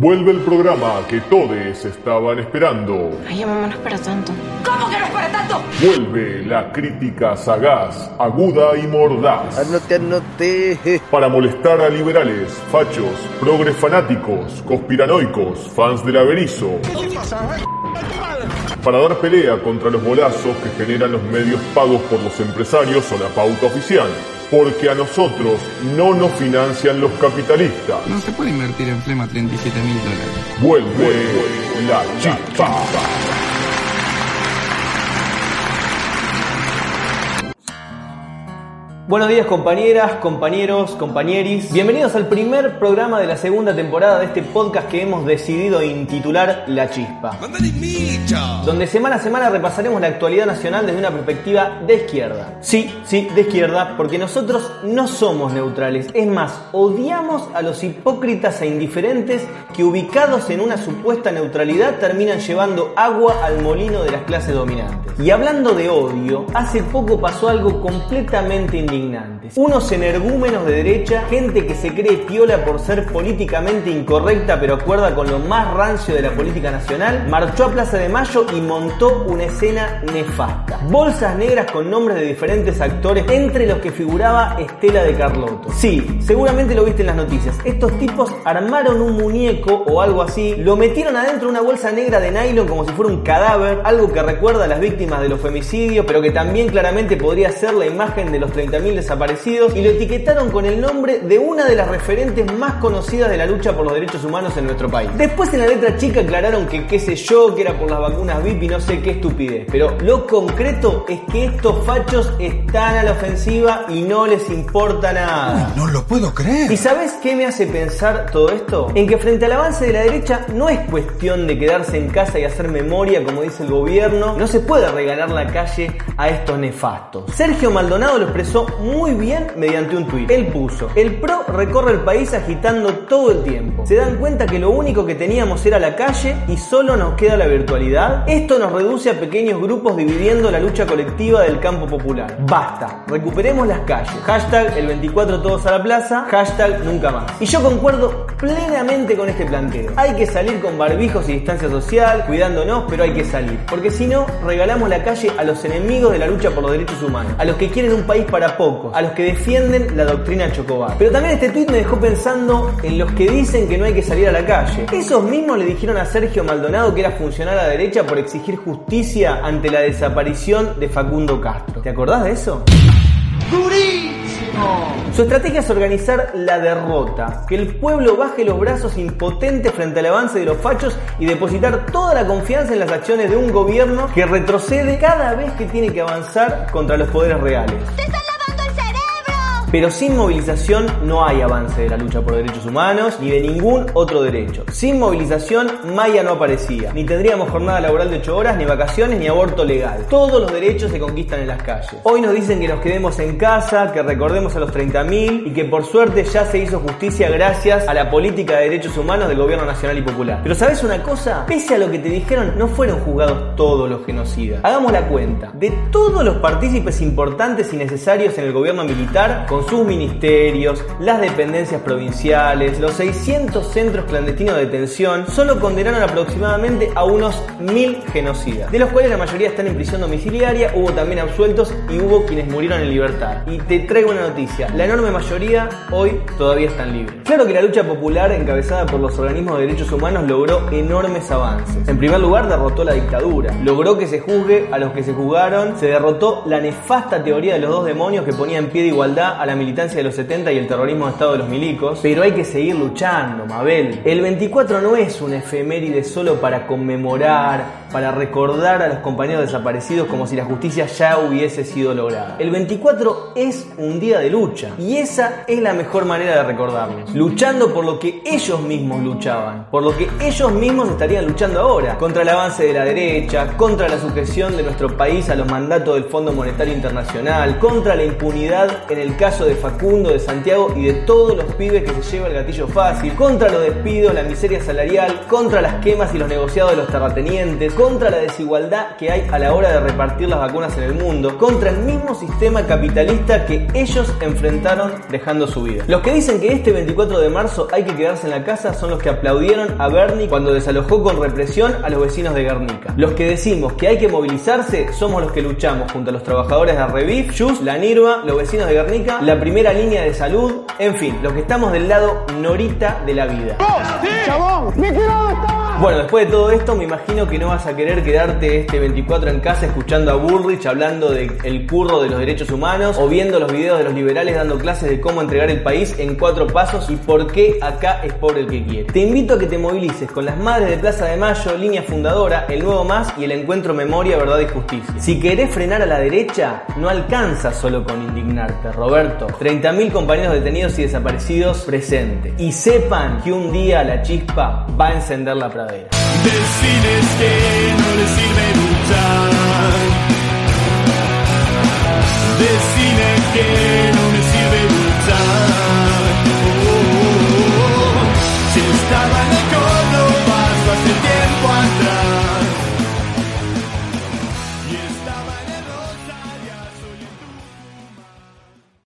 Vuelve el programa que todos estaban esperando. Ay, mamá, no espera tanto. ¿Cómo que no espera tanto? Vuelve la crítica sagaz, aguda y mordaz. Anote, anote. Para molestar a liberales, fachos, progres fanáticos, conspiranoicos, fans del averizo. Para dar pelea contra los bolazos que generan los medios pagos por los empresarios o la pauta oficial. Porque a nosotros no nos financian los capitalistas. No se puede invertir en flema 37 mil dólares. Vuelve la chispa. Buenos días compañeras, compañeros, compañeris. Bienvenidos al primer programa de la segunda temporada de este podcast que hemos decidido intitular La Chispa. Donde semana a semana repasaremos la actualidad nacional desde una perspectiva de izquierda. Sí, sí, de izquierda, porque nosotros no somos neutrales. Es más, odiamos a los hipócritas e indiferentes que ubicados en una supuesta neutralidad terminan llevando agua al molino de las clases dominantes. Y hablando de odio, hace poco pasó algo completamente indignante. Unos energúmenos de derecha, gente que se cree piola por ser políticamente incorrecta pero acuerda con lo más rancio de la política nacional, marchó a Plaza de Mayo y montó una escena nefasta. Bolsas negras con nombres de diferentes actores, entre los que figuraba Estela de Carlotto. Sí, seguramente lo viste en las noticias. Estos tipos armaron un muñeco o algo así, lo metieron adentro de una bolsa negra de nylon como si fuera un cadáver, algo que recuerda a las víctimas de los femicidios, pero que también claramente podría ser la imagen de los 30.000 desaparecidos y lo etiquetaron con el nombre de una de las referentes más conocidas de la lucha por los derechos humanos en nuestro país. Después en la letra chica aclararon que qué sé yo, que era por las vacunas VIP y no sé qué estupidez. Pero lo concreto es que estos fachos están a la ofensiva y no les importa nada. No lo puedo creer. ¿Y sabes qué me hace pensar todo esto? En que frente al avance de la derecha no es cuestión de quedarse en casa y hacer memoria como dice el gobierno, no se puede regalar la calle a estos nefastos. Sergio Maldonado lo expresó muy bien mediante un tuit. Él puso, el PRO recorre el país agitando todo el tiempo. ¿Se dan cuenta que lo único que teníamos era la calle y solo nos queda la virtualidad? Esto nos reduce a pequeños grupos dividiendo la lucha colectiva del campo popular. Basta, recuperemos las calles. Hashtag el 24 todos a la plaza, hashtag nunca más. Y yo concuerdo plenamente con este planteo. Hay que salir con barbijos y distancia social, cuidándonos, pero hay que salir. Porque si no, regalamos la calle a los enemigos de la lucha por los derechos humanos, a los que quieren un país para pocos, a los que defienden la doctrina Chocobar. Pero también este tuit me dejó pensando en los que dicen que no hay que salir a la calle. Esos mismos le dijeron a Sergio Maldonado que era funcional a la derecha por exigir justicia ante la desaparición de Facundo Castro. ¿Te acordás de eso? Su estrategia es organizar la derrota, que el pueblo baje los brazos impotente frente al avance de los fachos y depositar toda la confianza en las acciones de un gobierno que retrocede cada vez que tiene que avanzar contra los poderes reales. ¡Te están lavando el cerebro! Pero sin movilización no hay avance de la lucha por derechos humanos ni de ningún otro derecho. Sin movilización Maya no aparecía. Ni tendríamos jornada laboral de 8 horas, ni vacaciones, ni aborto legal. Todos los derechos se conquistan en las calles. Hoy nos dicen que nos quedemos en casa, que recordemos a los 30.000 y que por suerte ya se hizo justicia gracias a la política de derechos humanos del gobierno nacional y popular. Pero ¿sabes una cosa? Pese a lo que te dijeron, no fueron juzgados todos los genocidas. Hagamos la cuenta. De todos los partícipes importantes y necesarios en el gobierno militar, con sus ministerios, las dependencias provinciales, los 600 centros clandestinos de detención, solo condenaron aproximadamente a unos 1000 genocidas, de los cuales la mayoría están en prisión domiciliaria, hubo también absueltos y hubo quienes murieron en libertad. Y te traigo una noticia, la enorme mayoría hoy todavía están libres. Claro que la lucha popular encabezada por los organismos de derechos humanos logró enormes avances. En primer lugar, derrotó la dictadura, logró que se juzgue a los que se juzgaron, se derrotó la nefasta teoría de los dos demonios que ponía en pie de igualdad a la militancia de los 70 y el terrorismo de Estado de los milicos, pero hay seguir luchando, Mabel. El 24 no es una efeméride solo para conmemorar, para recordar a los compañeros desaparecidos como si la justicia ya hubiese sido lograda. El 24 es un día de lucha y esa es la mejor manera de recordarnos. Luchando por lo que ellos mismos luchaban, por lo que ellos mismos estarían luchando ahora, contra el avance de la derecha, contra la sujeción de nuestro país a los mandatos del Fondo Monetario Internacional, contra la impunidad en el caso de Facundo, de Santiago y de todos los pibes que se lleva lleva el gatillo fácil, contra los despidos, la miseria salarial, contra las quemas y los negociados de los terratenientes, contra la desigualdad que hay a la hora de repartir las vacunas en el mundo, contra el mismo sistema capitalista que ellos enfrentaron dejando su vida. Los que dicen que este 24 de marzo hay que quedarse en la casa son los que aplaudieron a Bernie cuando desalojó con represión a los vecinos de Guernica. Los que decimos que hay que movilizarse somos los que luchamos junto a los trabajadores de Revif, Just, la NIRVA, los vecinos de Guernica, la primera línea de salud, en fin, los que estamos del lado norita de la vida. Bueno, después de todo esto, me imagino que no vas a querer quedarte este 24 en casa escuchando a Bullrich hablando del curro de los derechos humanos o viendo los videos de los liberales dando clases de cómo entregar el país en cuatro pasos y por qué acá es por el que quiere. Te invito a que te movilices con las madres de Plaza de Mayo, Línea Fundadora, El Nuevo Más y el Encuentro Memoria, Verdad y Justicia. Si querés frenar a la derecha, no alcanza solo con indignarte, Roberto. 30.000 compañeros detenidos y desaparecidos presentes. Y sepan que un día la chispa va a encender la pradera. Deciles que no les sirve luchar. Deciles que no